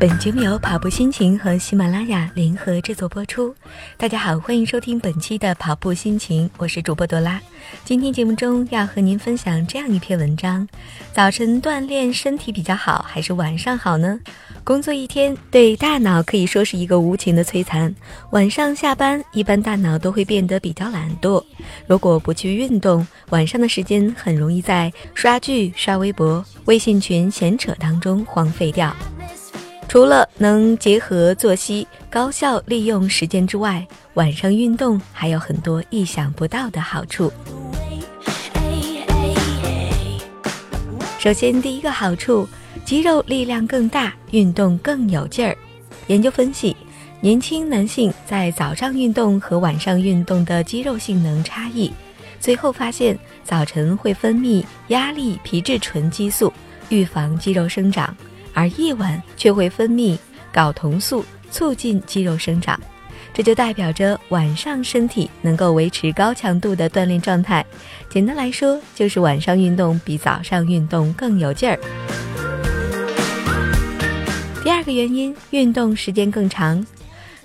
本节目由跑步心情和喜马拉雅联合制作播出。大家好，欢迎收听本期的跑步心情，我是主播朵拉。今天节目中要和您分享这样一篇文章：早晨锻炼身体比较好，还是晚上好呢？工作一天对大脑可以说是一个无情的摧残。晚上下班，一般大脑都会变得比较懒惰。如果不去运动，晚上的时间很容易在刷剧、刷微博、微信群闲扯当中荒废掉。除了能结合作息、高效利用时间之外，晚上运动还有很多意想不到的好处。首先，第一个好处，肌肉力量更大，运动更有劲儿。研究分析，年轻男性在早上运动和晚上运动的肌肉性能差异，最后发现，早晨会分泌压力皮质醇激素，预防肌肉生长。而夜晚却会分泌睾酮素，促进肌肉生长，这就代表着晚上身体能够维持高强度的锻炼状态。简单来说，就是晚上运动比早上运动更有劲儿。第二个原因，运动时间更长。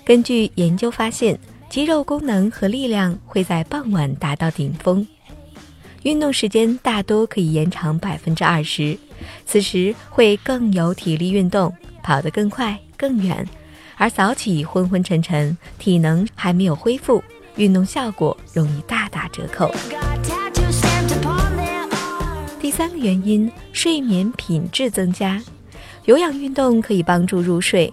根据研究发现，肌肉功能和力量会在傍晚达到顶峰。运动时间大多可以延长百分之二十，此时会更有体力运动，跑得更快更远。而早起昏昏沉沉，体能还没有恢复，运动效果容易大打折扣。第三个原因，睡眠品质增加。有氧运动可以帮助入睡，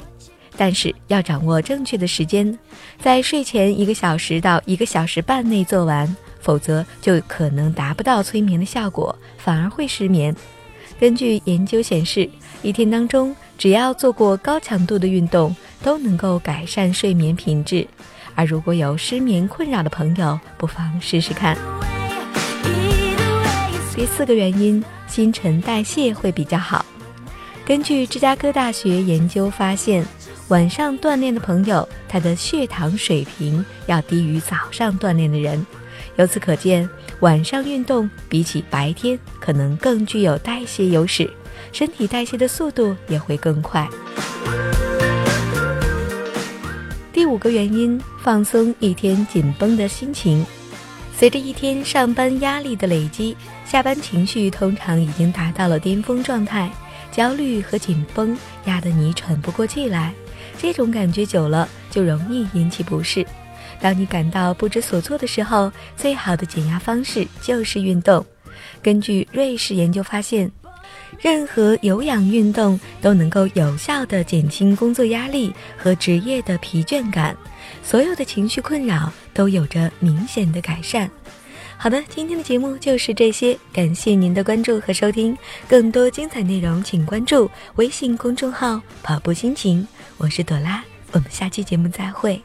但是要掌握正确的时间，在睡前一个小时到一个小时半内做完。否则就可能达不到催眠的效果，反而会失眠。根据研究显示，一天当中只要做过高强度的运动，都能够改善睡眠品质。而如果有失眠困扰的朋友，不妨试试看。第四个原因，新陈代谢会比较好。根据芝加哥大学研究发现，晚上锻炼的朋友，他的血糖水平要低于早上锻炼的人。由此可见，晚上运动比起白天可能更具有代谢优势，身体代谢的速度也会更快。第五个原因，放松一天紧绷的心情。随着一天上班压力的累积，下班情绪通常已经达到了巅峰状态，焦虑和紧绷压得你喘不过气来。这种感觉久了，就容易引起不适。当你感到不知所措的时候，最好的减压方式就是运动。根据瑞士研究发现，任何有氧运动都能够有效地减轻工作压力和职业的疲倦感，所有的情绪困扰都有着明显的改善。好的，今天的节目就是这些，感谢您的关注和收听。更多精彩内容，请关注微信公众号“跑步心情”。我是朵拉，我们下期节目再会。